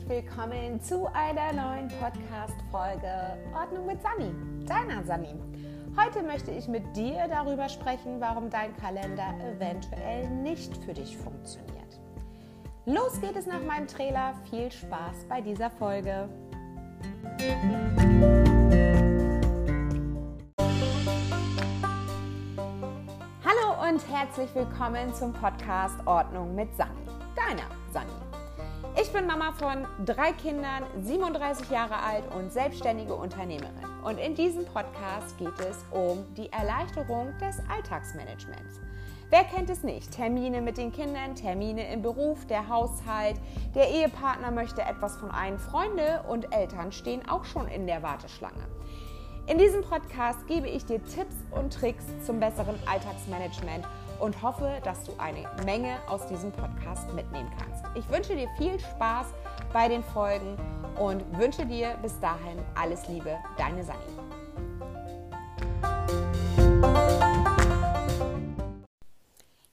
herzlich willkommen zu einer neuen Podcast-Folge Ordnung mit Sani, deiner Sani. Heute möchte ich mit dir darüber sprechen, warum dein Kalender eventuell nicht für dich funktioniert. Los geht es nach meinem Trailer. Viel Spaß bei dieser Folge. Hallo und herzlich willkommen zum Podcast Ordnung mit Sani, deiner Sani. Ich bin Mama von drei Kindern, 37 Jahre alt und selbstständige Unternehmerin. Und in diesem Podcast geht es um die Erleichterung des Alltagsmanagements. Wer kennt es nicht? Termine mit den Kindern, Termine im Beruf, der Haushalt, der Ehepartner möchte etwas von einem, Freunde und Eltern stehen auch schon in der Warteschlange. In diesem Podcast gebe ich dir Tipps und Tricks zum besseren Alltagsmanagement und hoffe, dass du eine Menge aus diesem Podcast mitnehmen kannst. Ich wünsche dir viel Spaß bei den Folgen und wünsche dir bis dahin alles Liebe, deine Sani.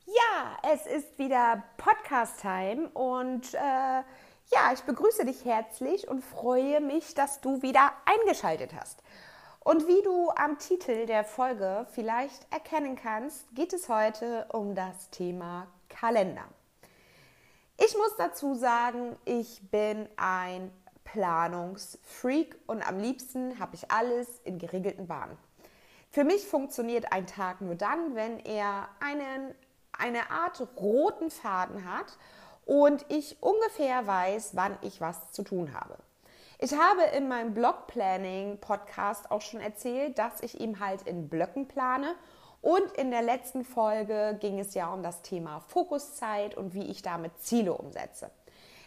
Ja, es ist wieder Podcast-Time und äh, ja, ich begrüße dich herzlich und freue mich, dass du wieder eingeschaltet hast. Und wie du am Titel der Folge vielleicht erkennen kannst, geht es heute um das Thema Kalender. Ich muss dazu sagen, ich bin ein Planungsfreak und am liebsten habe ich alles in geregelten Bahnen. Für mich funktioniert ein Tag nur dann, wenn er einen, eine Art roten Faden hat und ich ungefähr weiß, wann ich was zu tun habe. Ich habe in meinem Blog-Planning-Podcast auch schon erzählt, dass ich ihm halt in Blöcken plane. Und in der letzten Folge ging es ja um das Thema Fokuszeit und wie ich damit Ziele umsetze.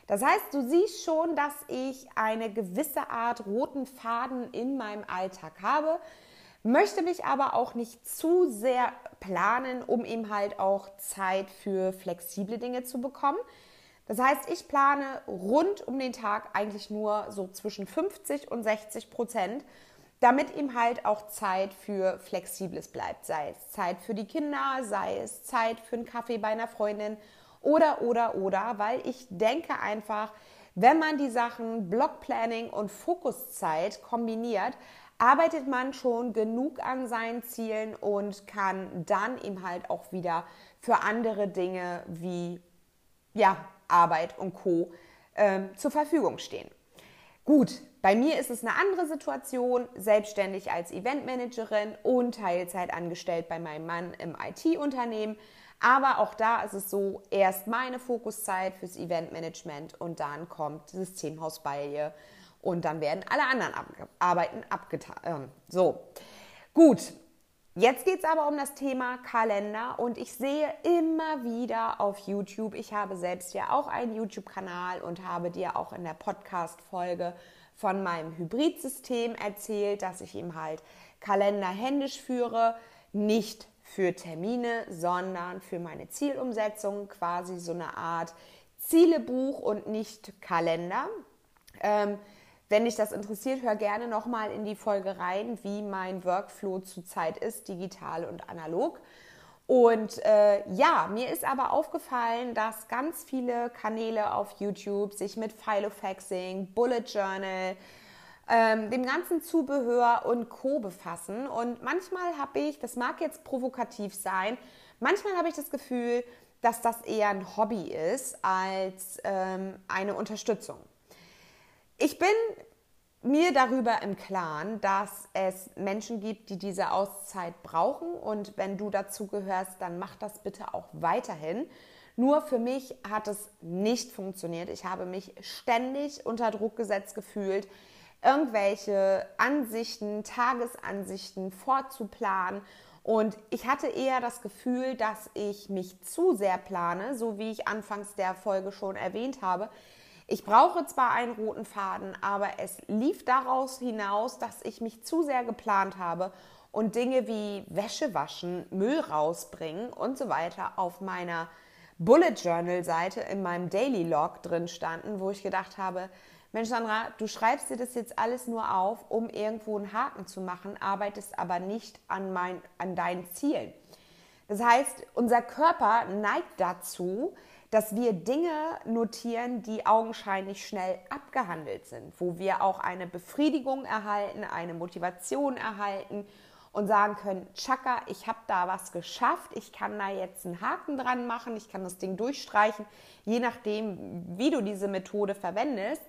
Das heißt, du siehst schon, dass ich eine gewisse Art roten Faden in meinem Alltag habe, möchte mich aber auch nicht zu sehr planen, um ihm halt auch Zeit für flexible Dinge zu bekommen. Das heißt, ich plane rund um den Tag eigentlich nur so zwischen 50 und 60 Prozent, damit ihm halt auch Zeit für Flexibles bleibt. Sei es Zeit für die Kinder, sei es Zeit für einen Kaffee bei einer Freundin oder, oder, oder, weil ich denke einfach, wenn man die Sachen Blockplanning und Fokuszeit kombiniert, arbeitet man schon genug an seinen Zielen und kann dann eben halt auch wieder für andere Dinge wie ja, Arbeit und Co. Ähm, zur Verfügung stehen. Gut, bei mir ist es eine andere Situation, selbstständig als Eventmanagerin und Teilzeit angestellt bei meinem Mann im IT-Unternehmen. Aber auch da ist es so, erst meine Fokuszeit fürs Eventmanagement und dann kommt Systemhaus bei ihr und dann werden alle anderen Arbeiten abgetan. Ähm, so, gut, Jetzt geht es aber um das Thema Kalender und ich sehe immer wieder auf YouTube, ich habe selbst ja auch einen YouTube-Kanal und habe dir auch in der Podcast-Folge von meinem Hybridsystem erzählt, dass ich ihm halt Kalender händisch führe, nicht für Termine, sondern für meine Zielumsetzung, quasi so eine Art Zielebuch und nicht Kalender. Ähm, wenn dich das interessiert, hör gerne nochmal in die Folge rein, wie mein Workflow zurzeit ist, digital und analog. Und äh, ja, mir ist aber aufgefallen, dass ganz viele Kanäle auf YouTube sich mit Filofaxing, Bullet Journal, ähm, dem ganzen Zubehör und Co. befassen. Und manchmal habe ich, das mag jetzt provokativ sein, manchmal habe ich das Gefühl, dass das eher ein Hobby ist als ähm, eine Unterstützung. Ich bin mir darüber im Klaren, dass es Menschen gibt, die diese Auszeit brauchen und wenn du dazu gehörst, dann mach das bitte auch weiterhin. Nur für mich hat es nicht funktioniert. Ich habe mich ständig unter Druck gesetzt gefühlt, irgendwelche Ansichten, Tagesansichten vorzuplanen. Und ich hatte eher das Gefühl, dass ich mich zu sehr plane, so wie ich anfangs der Folge schon erwähnt habe, ich brauche zwar einen roten Faden, aber es lief daraus hinaus, dass ich mich zu sehr geplant habe und Dinge wie Wäsche waschen, Müll rausbringen und so weiter auf meiner Bullet Journal Seite in meinem Daily Log drin standen, wo ich gedacht habe, Mensch Sandra, du schreibst dir das jetzt alles nur auf, um irgendwo einen Haken zu machen, arbeitest aber nicht an, mein, an deinen Zielen. Das heißt, unser Körper neigt dazu, dass wir Dinge notieren, die augenscheinlich schnell abgehandelt sind, wo wir auch eine Befriedigung erhalten, eine Motivation erhalten und sagen können, Chaka, ich habe da was geschafft, ich kann da jetzt einen Haken dran machen, ich kann das Ding durchstreichen, je nachdem, wie du diese Methode verwendest.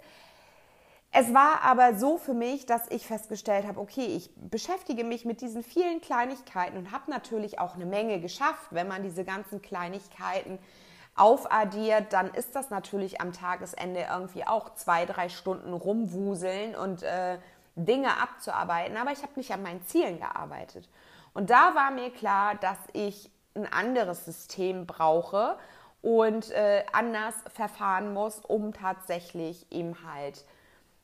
Es war aber so für mich, dass ich festgestellt habe, okay, ich beschäftige mich mit diesen vielen Kleinigkeiten und habe natürlich auch eine Menge geschafft. Wenn man diese ganzen Kleinigkeiten aufaddiert, dann ist das natürlich am Tagesende irgendwie auch zwei, drei Stunden rumwuseln und äh, Dinge abzuarbeiten. Aber ich habe nicht an meinen Zielen gearbeitet. Und da war mir klar, dass ich ein anderes System brauche und äh, anders verfahren muss, um tatsächlich eben halt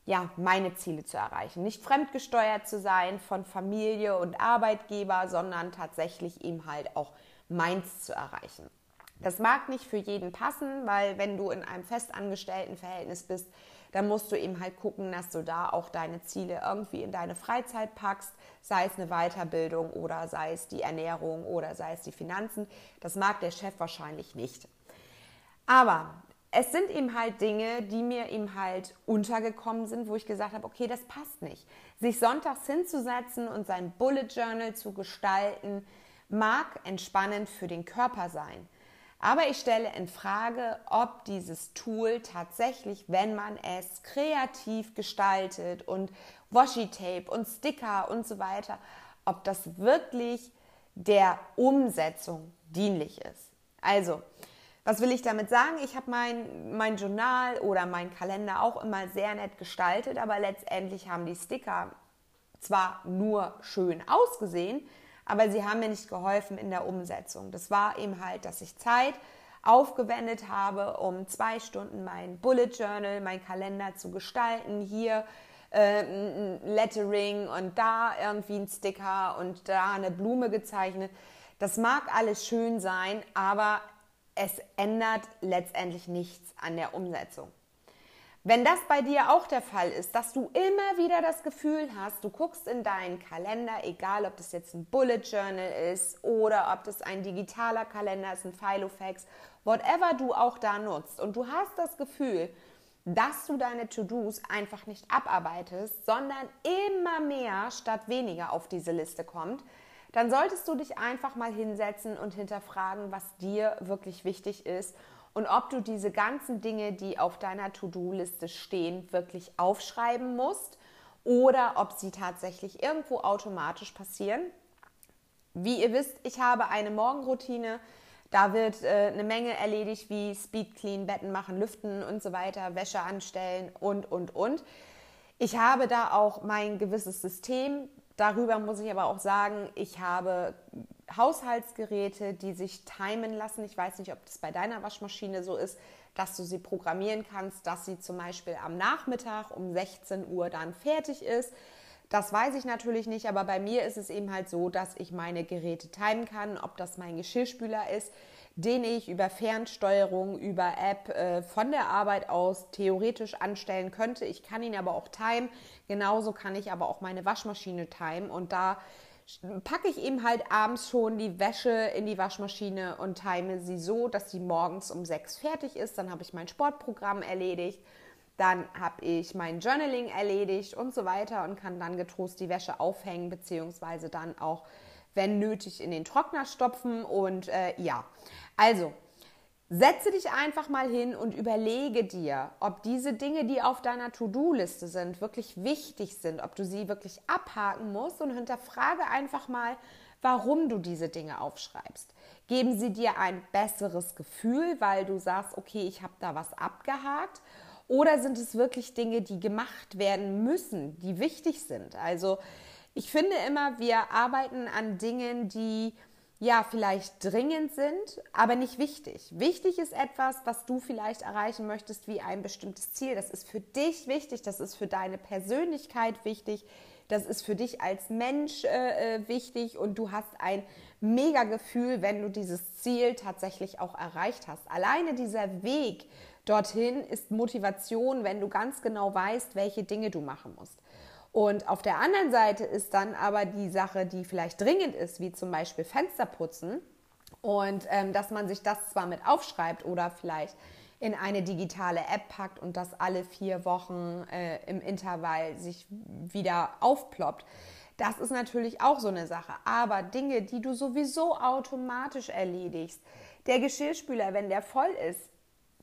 ja, meine Ziele zu erreichen. Nicht fremdgesteuert zu sein von Familie und Arbeitgeber, sondern tatsächlich eben halt auch meins zu erreichen. Das mag nicht für jeden passen, weil wenn du in einem festangestellten Verhältnis bist, dann musst du eben halt gucken, dass du da auch deine Ziele irgendwie in deine Freizeit packst, sei es eine Weiterbildung oder sei es die Ernährung oder sei es die Finanzen. Das mag der Chef wahrscheinlich nicht. Aber es sind eben halt Dinge, die mir eben halt untergekommen sind, wo ich gesagt habe, okay, das passt nicht. Sich sonntags hinzusetzen und sein Bullet Journal zu gestalten, mag entspannend für den Körper sein. Aber ich stelle in Frage, ob dieses Tool tatsächlich, wenn man es kreativ gestaltet und Washi-Tape und Sticker und so weiter, ob das wirklich der Umsetzung dienlich ist. Also, was will ich damit sagen? Ich habe mein, mein Journal oder mein Kalender auch immer sehr nett gestaltet, aber letztendlich haben die Sticker zwar nur schön ausgesehen, aber sie haben mir nicht geholfen in der Umsetzung. Das war eben halt, dass ich Zeit aufgewendet habe, um zwei Stunden mein Bullet Journal, mein Kalender zu gestalten. Hier äh, ein Lettering und da irgendwie ein Sticker und da eine Blume gezeichnet. Das mag alles schön sein, aber es ändert letztendlich nichts an der Umsetzung. Wenn das bei dir auch der Fall ist, dass du immer wieder das Gefühl hast, du guckst in deinen Kalender, egal ob das jetzt ein Bullet Journal ist oder ob das ein digitaler Kalender ist, ein Filofax, whatever du auch da nutzt und du hast das Gefühl, dass du deine To-Dos einfach nicht abarbeitest, sondern immer mehr statt weniger auf diese Liste kommt, dann solltest du dich einfach mal hinsetzen und hinterfragen, was dir wirklich wichtig ist und ob du diese ganzen Dinge, die auf deiner To-Do-Liste stehen, wirklich aufschreiben musst oder ob sie tatsächlich irgendwo automatisch passieren. Wie ihr wisst, ich habe eine Morgenroutine. Da wird äh, eine Menge erledigt, wie Speed Clean, Betten machen, Lüften und so weiter, Wäsche anstellen und, und, und. Ich habe da auch mein gewisses System, Darüber muss ich aber auch sagen, ich habe Haushaltsgeräte, die sich timen lassen. Ich weiß nicht, ob das bei deiner Waschmaschine so ist, dass du sie programmieren kannst, dass sie zum Beispiel am Nachmittag um 16 Uhr dann fertig ist. Das weiß ich natürlich nicht, aber bei mir ist es eben halt so, dass ich meine Geräte timen kann, ob das mein Geschirrspüler ist, den ich über Fernsteuerung, über App äh, von der Arbeit aus theoretisch anstellen könnte. Ich kann ihn aber auch timen. Genauso kann ich aber auch meine Waschmaschine timen und da packe ich eben halt abends schon die Wäsche in die Waschmaschine und time sie so, dass sie morgens um sechs fertig ist. Dann habe ich mein Sportprogramm erledigt, dann habe ich mein Journaling erledigt und so weiter und kann dann getrost die Wäsche aufhängen, beziehungsweise dann auch, wenn nötig, in den Trockner stopfen. Und äh, ja, also, setze dich einfach mal hin und überlege dir, ob diese Dinge, die auf deiner To-Do-Liste sind, wirklich wichtig sind, ob du sie wirklich abhaken musst und hinterfrage einfach mal, warum du diese Dinge aufschreibst. Geben sie dir ein besseres Gefühl, weil du sagst, okay, ich habe da was abgehakt? Oder sind es wirklich Dinge, die gemacht werden müssen, die wichtig sind? Also ich finde immer, wir arbeiten an Dingen, die ja, vielleicht dringend sind, aber nicht wichtig. Wichtig ist etwas, was du vielleicht erreichen möchtest, wie ein bestimmtes Ziel. Das ist für dich wichtig, das ist für deine Persönlichkeit wichtig, das ist für dich als Mensch äh, äh wichtig und du hast ein mega Gefühl, wenn du dieses Ziel tatsächlich auch erreicht hast. Alleine dieser Weg dorthin ist Motivation, wenn du ganz genau weißt, welche Dinge du machen musst. Und auf der anderen Seite ist dann aber die Sache, die vielleicht dringend ist, wie zum Beispiel Fenster putzen. Und ähm, dass man sich das zwar mit aufschreibt oder vielleicht in eine digitale App packt und das alle vier Wochen äh, im Intervall sich wieder aufploppt. Das ist natürlich auch so eine Sache. Aber Dinge, die du sowieso automatisch erledigst, der Geschirrspüler, wenn der voll ist,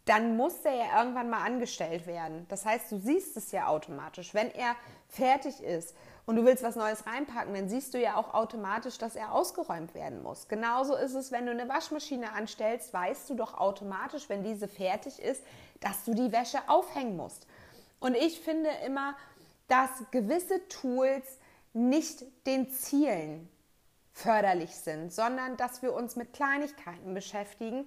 dann muss der ja irgendwann mal angestellt werden. Das heißt, du siehst es ja automatisch. Wenn er fertig ist und du willst was Neues reinpacken, dann siehst du ja auch automatisch, dass er ausgeräumt werden muss. Genauso ist es, wenn du eine Waschmaschine anstellst, weißt du doch automatisch, wenn diese fertig ist, dass du die Wäsche aufhängen musst. Und ich finde immer, dass gewisse Tools nicht den Zielen förderlich sind, sondern dass wir uns mit Kleinigkeiten beschäftigen,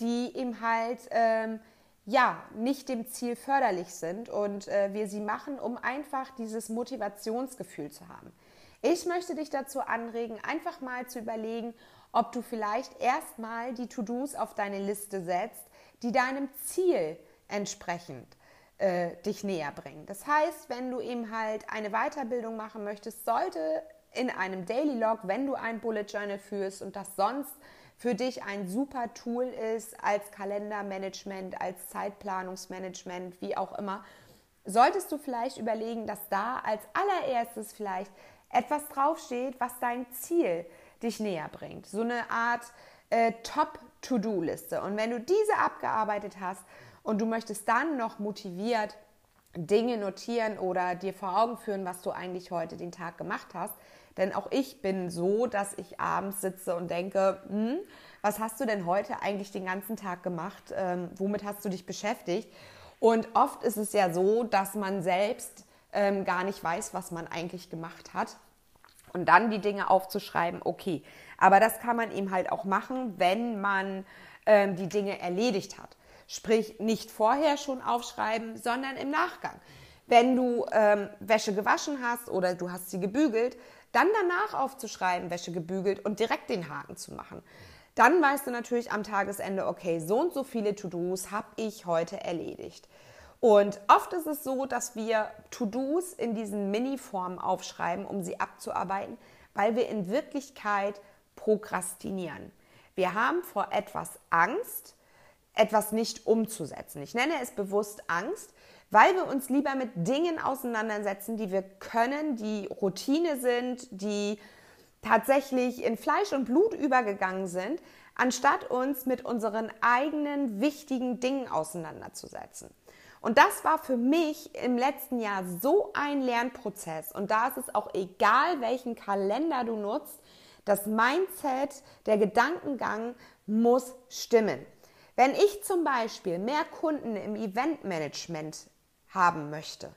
die eben halt ähm, ja nicht dem Ziel förderlich sind und äh, wir sie machen, um einfach dieses Motivationsgefühl zu haben. Ich möchte dich dazu anregen, einfach mal zu überlegen, ob du vielleicht erstmal die To-Dos auf deine Liste setzt, die deinem Ziel entsprechend äh, dich näher bringen. Das heißt, wenn du eben halt eine Weiterbildung machen möchtest, sollte in einem Daily Log, wenn du ein Bullet Journal führst und das sonst für dich ein super Tool ist als Kalendermanagement, als Zeitplanungsmanagement, wie auch immer, solltest du vielleicht überlegen, dass da als allererstes vielleicht etwas draufsteht, was dein Ziel dich näher bringt. So eine Art äh, Top-To-Do-Liste. Und wenn du diese abgearbeitet hast und du möchtest dann noch motiviert Dinge notieren oder dir vor Augen führen, was du eigentlich heute den Tag gemacht hast, denn auch ich bin so, dass ich abends sitze und denke, hm, was hast du denn heute eigentlich den ganzen Tag gemacht? Ähm, womit hast du dich beschäftigt? Und oft ist es ja so, dass man selbst ähm, gar nicht weiß, was man eigentlich gemacht hat. Und dann die Dinge aufzuschreiben, okay. Aber das kann man eben halt auch machen, wenn man ähm, die Dinge erledigt hat. Sprich, nicht vorher schon aufschreiben, sondern im Nachgang. Wenn du ähm, Wäsche gewaschen hast oder du hast sie gebügelt, dann danach aufzuschreiben, Wäsche gebügelt und direkt den Haken zu machen. Dann weißt du natürlich am Tagesende, okay, so und so viele To-Dos habe ich heute erledigt. Und oft ist es so, dass wir To-Dos in diesen Mini-Formen aufschreiben, um sie abzuarbeiten, weil wir in Wirklichkeit prokrastinieren. Wir haben vor etwas Angst, etwas nicht umzusetzen. Ich nenne es bewusst Angst, weil wir uns lieber mit Dingen auseinandersetzen, die wir können, die Routine sind, die tatsächlich in Fleisch und Blut übergegangen sind, anstatt uns mit unseren eigenen wichtigen Dingen auseinanderzusetzen. Und das war für mich im letzten Jahr so ein Lernprozess. Und da ist es auch egal, welchen Kalender du nutzt, das Mindset, der Gedankengang muss stimmen. Wenn ich zum Beispiel mehr Kunden im Eventmanagement haben möchte,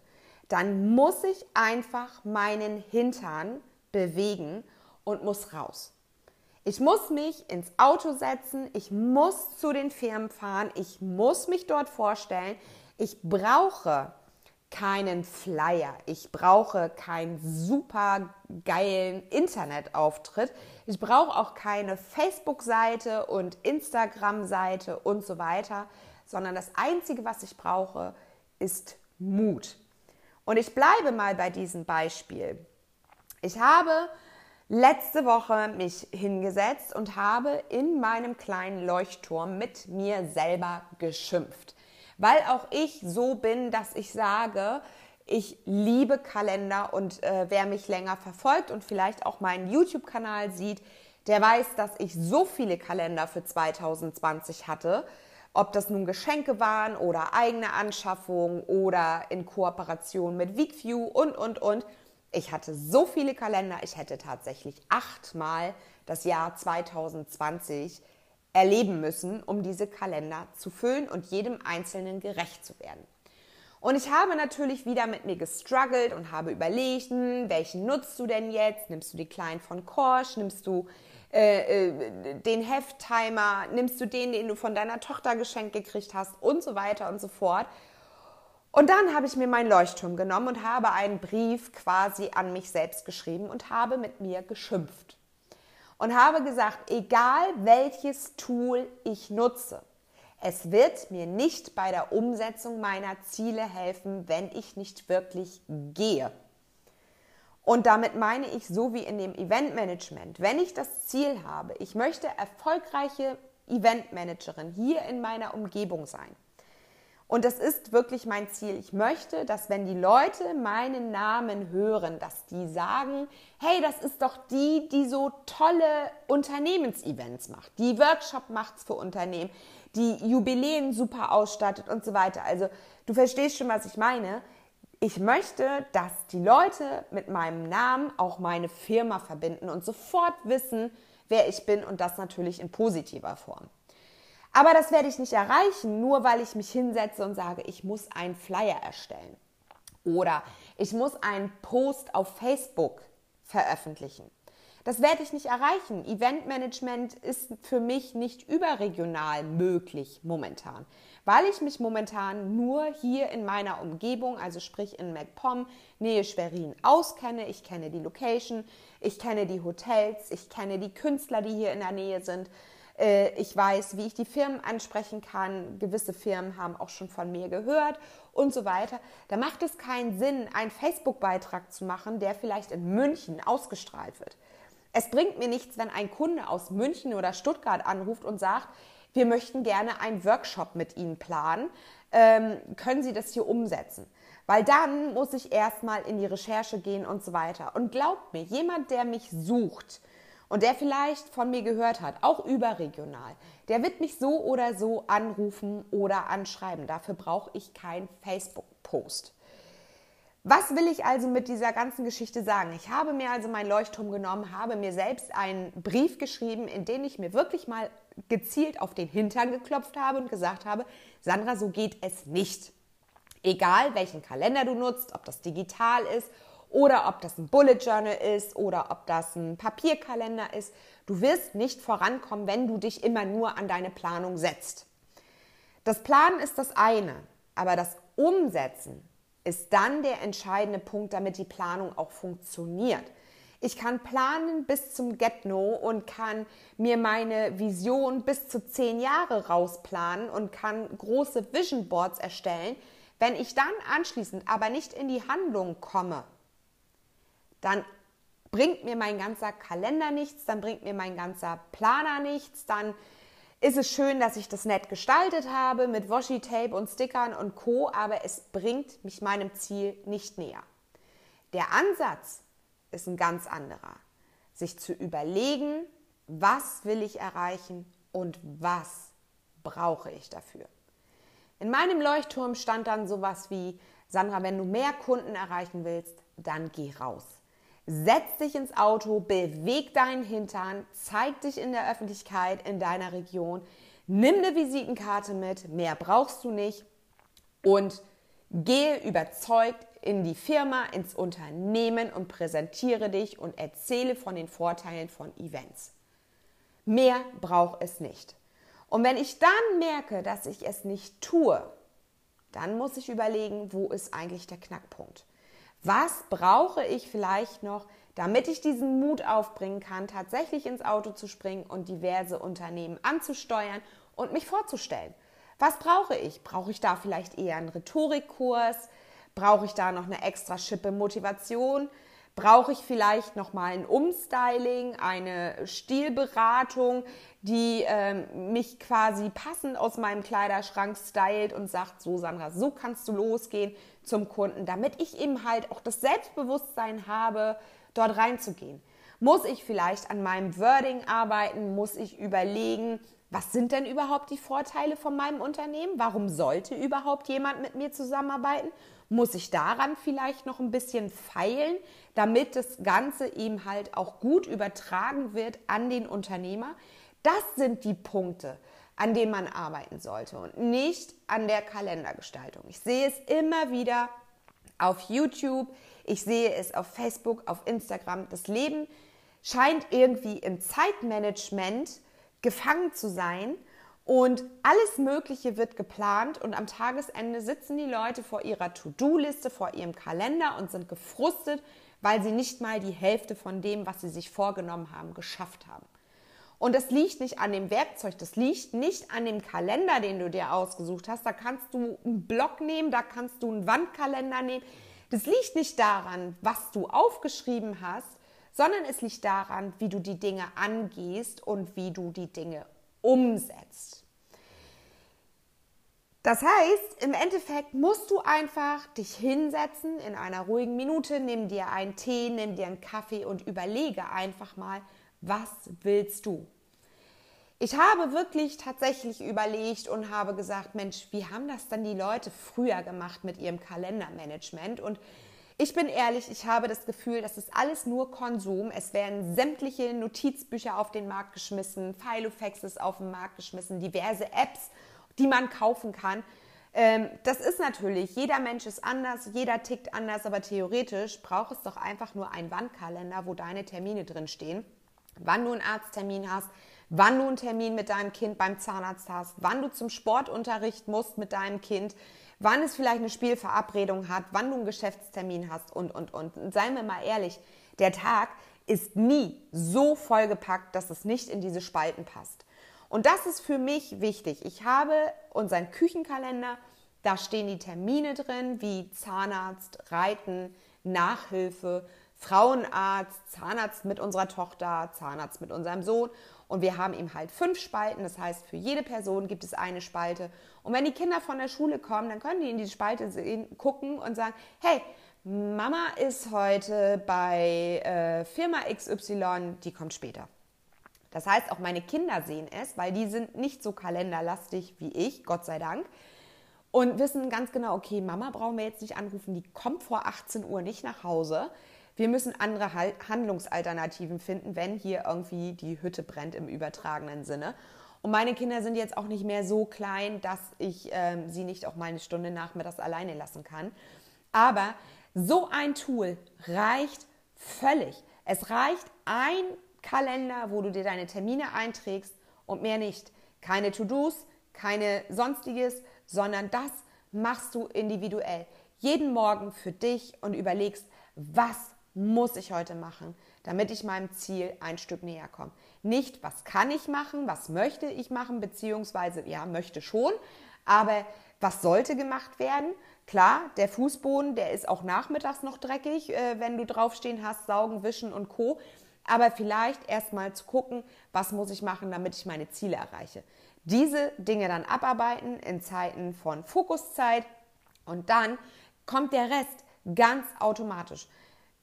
dann muss ich einfach meinen Hintern bewegen und muss raus. Ich muss mich ins Auto setzen, ich muss zu den Firmen fahren, ich muss mich dort vorstellen. Ich brauche keinen Flyer, ich brauche keinen super geilen Internetauftritt, ich brauche auch keine Facebook-Seite und Instagram-Seite und so weiter, sondern das Einzige, was ich brauche, ist Mut. Und ich bleibe mal bei diesem Beispiel. Ich habe letzte Woche mich hingesetzt und habe in meinem kleinen Leuchtturm mit mir selber geschimpft. Weil auch ich so bin, dass ich sage, ich liebe Kalender und äh, wer mich länger verfolgt und vielleicht auch meinen YouTube-Kanal sieht, der weiß, dass ich so viele Kalender für 2020 hatte ob das nun Geschenke waren oder eigene Anschaffungen oder in Kooperation mit Weekview und, und, und. Ich hatte so viele Kalender, ich hätte tatsächlich achtmal das Jahr 2020 erleben müssen, um diese Kalender zu füllen und jedem Einzelnen gerecht zu werden. Und ich habe natürlich wieder mit mir gestruggelt und habe überlegt, hm, welchen nutzt du denn jetzt? Nimmst du die kleinen von Korsch? Nimmst du äh, äh, den Hefttimer, nimmst du den, den du von deiner Tochter geschenkt gekriegt hast und so weiter und so fort. Und dann habe ich mir meinen Leuchtturm genommen und habe einen Brief quasi an mich selbst geschrieben und habe mit mir geschimpft. Und habe gesagt, egal welches Tool ich nutze, es wird mir nicht bei der Umsetzung meiner Ziele helfen, wenn ich nicht wirklich gehe. Und damit meine ich so wie in dem Eventmanagement. Wenn ich das Ziel habe, ich möchte erfolgreiche Eventmanagerin hier in meiner Umgebung sein. Und das ist wirklich mein Ziel. Ich möchte, dass wenn die Leute meinen Namen hören, dass die sagen, hey, das ist doch die, die so tolle Unternehmensevents macht, die Workshop macht für Unternehmen, die Jubiläen super ausstattet und so weiter. Also du verstehst schon, was ich meine. Ich möchte, dass die Leute mit meinem Namen auch meine Firma verbinden und sofort wissen, wer ich bin und das natürlich in positiver Form. Aber das werde ich nicht erreichen, nur weil ich mich hinsetze und sage, ich muss einen Flyer erstellen oder ich muss einen Post auf Facebook veröffentlichen. Das werde ich nicht erreichen. Eventmanagement ist für mich nicht überregional möglich momentan, weil ich mich momentan nur hier in meiner Umgebung, also sprich in MacPom, Nähe Schwerin, auskenne. Ich kenne die Location, ich kenne die Hotels, ich kenne die Künstler, die hier in der Nähe sind. Äh, ich weiß, wie ich die Firmen ansprechen kann. Gewisse Firmen haben auch schon von mir gehört und so weiter. Da macht es keinen Sinn, einen Facebook-Beitrag zu machen, der vielleicht in München ausgestrahlt wird. Es bringt mir nichts, wenn ein Kunde aus München oder Stuttgart anruft und sagt, wir möchten gerne einen Workshop mit Ihnen planen. Ähm, können Sie das hier umsetzen? Weil dann muss ich erstmal in die Recherche gehen und so weiter. Und glaubt mir, jemand, der mich sucht, und der vielleicht von mir gehört hat, auch überregional, der wird mich so oder so anrufen oder anschreiben. Dafür brauche ich keinen Facebook-Post. Was will ich also mit dieser ganzen Geschichte sagen? Ich habe mir also meinen Leuchtturm genommen, habe mir selbst einen Brief geschrieben, in dem ich mir wirklich mal gezielt auf den Hintern geklopft habe und gesagt habe, Sandra, so geht es nicht. Egal welchen Kalender du nutzt, ob das digital ist oder ob das ein Bullet Journal ist oder ob das ein Papierkalender ist. Du wirst nicht vorankommen, wenn du dich immer nur an deine Planung setzt. Das Planen ist das eine, aber das Umsetzen ist dann der entscheidende Punkt, damit die Planung auch funktioniert. Ich kann planen bis zum Get-No und kann mir meine Vision bis zu zehn Jahre rausplanen und kann große Vision Boards erstellen. Wenn ich dann anschließend aber nicht in die Handlung komme, dann bringt mir mein ganzer Kalender nichts, dann bringt mir mein ganzer Planer nichts, dann ist es schön, dass ich das nett gestaltet habe mit Washi-Tape und Stickern und Co., aber es bringt mich meinem Ziel nicht näher. Der Ansatz ist ein ganz anderer. Sich zu überlegen, was will ich erreichen und was brauche ich dafür. In meinem Leuchtturm stand dann sowas wie, Sandra, wenn du mehr Kunden erreichen willst, dann geh raus. Setz dich ins Auto, beweg deinen Hintern, zeig dich in der Öffentlichkeit in deiner Region, nimm eine Visitenkarte mit, mehr brauchst du nicht und gehe überzeugt in die Firma, ins Unternehmen und präsentiere dich und erzähle von den Vorteilen von Events. Mehr braucht es nicht. Und wenn ich dann merke, dass ich es nicht tue, dann muss ich überlegen, wo ist eigentlich der Knackpunkt. Was brauche ich vielleicht noch, damit ich diesen Mut aufbringen kann, tatsächlich ins Auto zu springen und diverse Unternehmen anzusteuern und mich vorzustellen? Was brauche ich? Brauche ich da vielleicht eher einen Rhetorikkurs? Brauche ich da noch eine extra Schippe Motivation? Brauche ich vielleicht noch mal ein Umstyling, eine Stilberatung, die ähm, mich quasi passend aus meinem Kleiderschrank stylt und sagt, so Sandra, so kannst du losgehen zum Kunden, damit ich eben halt auch das Selbstbewusstsein habe, dort reinzugehen. Muss ich vielleicht an meinem Wording arbeiten? Muss ich überlegen, was sind denn überhaupt die Vorteile von meinem Unternehmen? Warum sollte überhaupt jemand mit mir zusammenarbeiten? Muss ich daran vielleicht noch ein bisschen feilen, damit das Ganze eben halt auch gut übertragen wird an den Unternehmer? Das sind die Punkte, an denen man arbeiten sollte und nicht an der Kalendergestaltung. Ich sehe es immer wieder auf YouTube, ich sehe es auf Facebook, auf Instagram. Das Leben scheint irgendwie im Zeitmanagement gefangen zu sein und alles Mögliche wird geplant und am Tagesende sitzen die Leute vor ihrer To-Do-Liste, vor ihrem Kalender und sind gefrustet, weil sie nicht mal die Hälfte von dem, was sie sich vorgenommen haben, geschafft haben. Und das liegt nicht an dem Werkzeug, das liegt nicht an dem Kalender, den du dir ausgesucht hast. Da kannst du einen Block nehmen, da kannst du einen Wandkalender nehmen. Das liegt nicht daran, was du aufgeschrieben hast, sondern es liegt daran, wie du die Dinge angehst und wie du die Dinge umsetzt. Das heißt, im Endeffekt musst du einfach dich hinsetzen in einer ruhigen Minute, nimm dir einen Tee, nimm dir einen Kaffee und überlege einfach mal, was willst du? Ich habe wirklich tatsächlich überlegt und habe gesagt, Mensch, wie haben das dann die Leute früher gemacht mit ihrem Kalendermanagement? Und ich bin ehrlich, ich habe das Gefühl, das ist alles nur Konsum. Es werden sämtliche Notizbücher auf den Markt geschmissen, Filofaxes auf den Markt geschmissen, diverse Apps, die man kaufen kann. Ähm, das ist natürlich, jeder Mensch ist anders, jeder tickt anders, aber theoretisch braucht es doch einfach nur einen Wandkalender, wo deine Termine drin stehen, wann du einen Arzttermin hast, wann du einen Termin mit deinem Kind beim Zahnarzt hast, wann du zum Sportunterricht musst mit deinem Kind, wann es vielleicht eine Spielverabredung hat, wann du einen Geschäftstermin hast und, und, und. Und seien wir mal ehrlich, der Tag ist nie so vollgepackt, dass es nicht in diese Spalten passt. Und das ist für mich wichtig. Ich habe unseren Küchenkalender, da stehen die Termine drin, wie Zahnarzt, Reiten, Nachhilfe, Frauenarzt, Zahnarzt mit unserer Tochter, Zahnarzt mit unserem Sohn. Und wir haben ihm halt fünf Spalten. Das heißt, für jede Person gibt es eine Spalte. Und wenn die Kinder von der Schule kommen, dann können die in die Spalte sehen, gucken und sagen, hey, Mama ist heute bei äh, Firma XY, die kommt später. Das heißt, auch meine Kinder sehen es, weil die sind nicht so kalenderlastig wie ich, Gott sei Dank. Und wissen ganz genau, okay, Mama brauchen wir jetzt nicht anrufen, die kommt vor 18 Uhr nicht nach Hause. Wir müssen andere Handlungsalternativen finden, wenn hier irgendwie die Hütte brennt im übertragenen Sinne. Und meine Kinder sind jetzt auch nicht mehr so klein, dass ich ähm, sie nicht auch mal eine Stunde nachmittags alleine lassen kann. Aber so ein Tool reicht völlig. Es reicht ein Kalender, wo du dir deine Termine einträgst und mehr nicht. Keine To-Dos, keine sonstiges, sondern das machst du individuell. Jeden Morgen für dich und überlegst, was muss ich heute machen, damit ich meinem Ziel ein Stück näher komme. Nicht, was kann ich machen, was möchte ich machen, beziehungsweise, ja, möchte schon, aber was sollte gemacht werden? Klar, der Fußboden, der ist auch nachmittags noch dreckig, äh, wenn du draufstehen hast, saugen, wischen und co. Aber vielleicht erstmal zu gucken, was muss ich machen, damit ich meine Ziele erreiche. Diese Dinge dann abarbeiten in Zeiten von Fokuszeit und dann kommt der Rest ganz automatisch.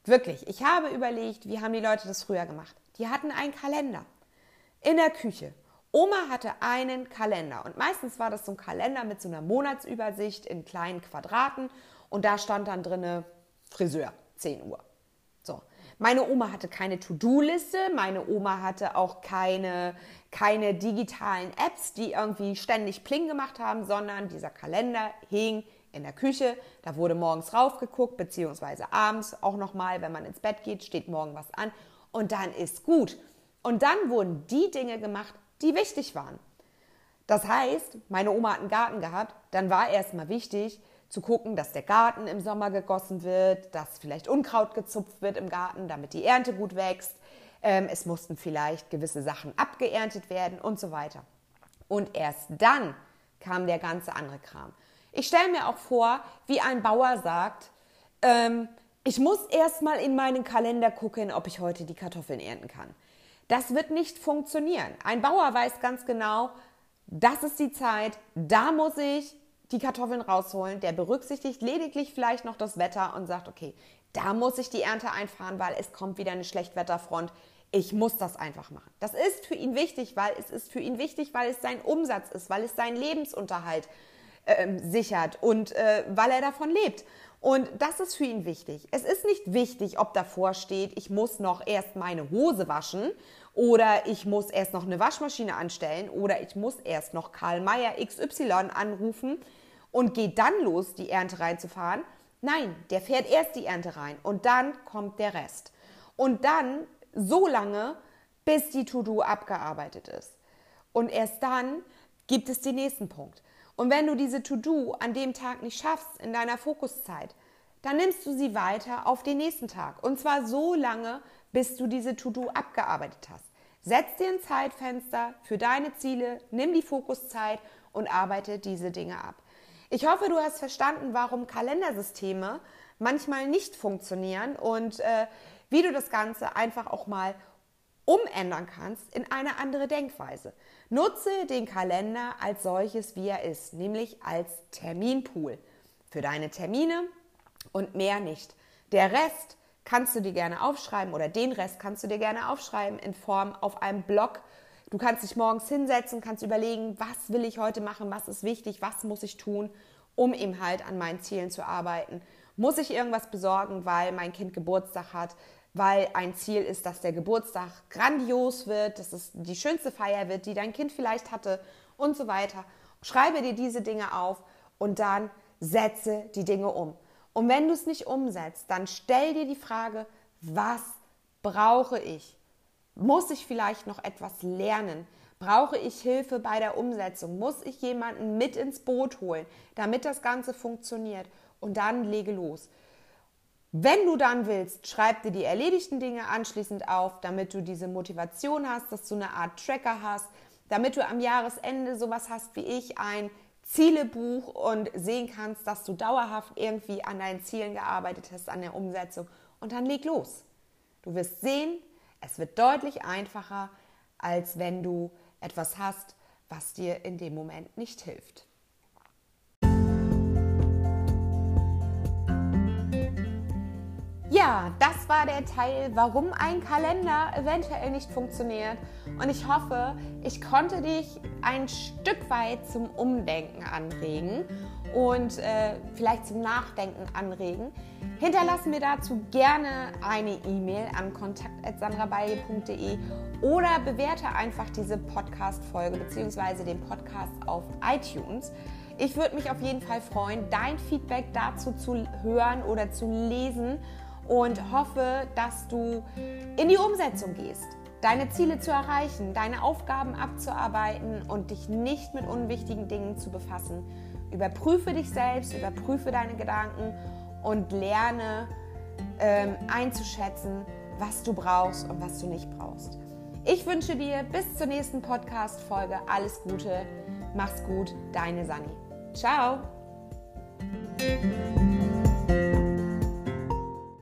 Wirklich, ich habe überlegt, wie haben die Leute das früher gemacht? Die hatten einen Kalender in der Küche. Oma hatte einen Kalender und meistens war das so ein Kalender mit so einer Monatsübersicht in kleinen Quadraten und da stand dann drinne Friseur, 10 Uhr. So. Meine Oma hatte keine To-Do-Liste, meine Oma hatte auch keine, keine digitalen Apps, die irgendwie ständig Pling gemacht haben, sondern dieser Kalender hing in der Küche. Da wurde morgens raufgeguckt, beziehungsweise abends auch nochmal, wenn man ins Bett geht, steht morgen was an. Und dann ist gut. Und dann wurden die Dinge gemacht, die wichtig waren. Das heißt, meine Oma hat einen Garten gehabt, dann war erstmal wichtig zu gucken, dass der Garten im Sommer gegossen wird, dass vielleicht Unkraut gezupft wird im Garten, damit die Ernte gut wächst. Ähm, es mussten vielleicht gewisse Sachen abgeerntet werden und so weiter. Und erst dann kam der ganze andere Kram. Ich stelle mir auch vor, wie ein Bauer sagt, ähm, ich muss erst mal in meinen Kalender gucken, ob ich heute die Kartoffeln ernten kann. Das wird nicht funktionieren. Ein Bauer weiß ganz genau, das ist die Zeit, da muss ich die Kartoffeln rausholen. Der berücksichtigt lediglich vielleicht noch das Wetter und sagt, okay, da muss ich die Ernte einfahren, weil es kommt wieder eine Schlechtwetterfront. Ich muss das einfach machen. Das ist für ihn wichtig, weil es ist für ihn wichtig, weil es sein Umsatz ist, weil es sein Lebensunterhalt ist ähm, sichert und äh, weil er davon lebt. Und das ist für ihn wichtig. Es ist nicht wichtig, ob davor steht, ich muss noch erst meine Hose waschen oder ich muss erst noch eine Waschmaschine anstellen oder ich muss erst noch Karl Mayer XY anrufen und geht dann los, die Ernte reinzufahren. Nein, der fährt erst die Ernte rein und dann kommt der Rest. Und dann so lange, bis die To-Do abgearbeitet ist. Und erst dann gibt es den nächsten Punkt. Und wenn du diese To-Do an dem Tag nicht schaffst in deiner Fokuszeit, dann nimmst du sie weiter auf den nächsten Tag. Und zwar so lange, bis du diese To-Do abgearbeitet hast. Setz dir ein Zeitfenster für deine Ziele, nimm die Fokuszeit und arbeite diese Dinge ab. Ich hoffe, du hast verstanden, warum Kalendersysteme manchmal nicht funktionieren und äh, wie du das Ganze einfach auch mal umändern kannst in eine andere Denkweise. Nutze den Kalender als solches, wie er ist, nämlich als Terminpool für deine Termine und mehr nicht. Der Rest kannst du dir gerne aufschreiben oder den Rest kannst du dir gerne aufschreiben in Form auf einem Blog. Du kannst dich morgens hinsetzen, kannst überlegen, was will ich heute machen, was ist wichtig, was muss ich tun, um eben halt an meinen Zielen zu arbeiten. Muss ich irgendwas besorgen, weil mein Kind Geburtstag hat? Weil ein Ziel ist, dass der Geburtstag grandios wird, dass es die schönste Feier wird, die dein Kind vielleicht hatte und so weiter. Schreibe dir diese Dinge auf und dann setze die Dinge um. Und wenn du es nicht umsetzt, dann stell dir die Frage, was brauche ich? Muss ich vielleicht noch etwas lernen? Brauche ich Hilfe bei der Umsetzung? Muss ich jemanden mit ins Boot holen, damit das Ganze funktioniert? Und dann lege los. Wenn du dann willst, schreib dir die erledigten Dinge anschließend auf, damit du diese Motivation hast, dass du eine Art Tracker hast, damit du am Jahresende sowas hast wie ich, ein Zielebuch und sehen kannst, dass du dauerhaft irgendwie an deinen Zielen gearbeitet hast, an der Umsetzung. Und dann leg los. Du wirst sehen, es wird deutlich einfacher, als wenn du etwas hast, was dir in dem Moment nicht hilft. Ja, das war der Teil, warum ein Kalender eventuell nicht funktioniert. Und ich hoffe, ich konnte dich ein Stück weit zum Umdenken anregen und äh, vielleicht zum Nachdenken anregen. Hinterlass mir dazu gerne eine E-Mail an kontakt.sandrabaye.de oder bewerte einfach diese Podcast-Folge bzw. den Podcast auf iTunes. Ich würde mich auf jeden Fall freuen, dein Feedback dazu zu hören oder zu lesen und hoffe, dass du in die Umsetzung gehst, deine Ziele zu erreichen, deine Aufgaben abzuarbeiten und dich nicht mit unwichtigen Dingen zu befassen. Überprüfe dich selbst, überprüfe deine Gedanken und lerne ähm, einzuschätzen, was du brauchst und was du nicht brauchst. Ich wünsche dir bis zur nächsten Podcast-Folge alles Gute. Mach's gut, deine Sani. Ciao!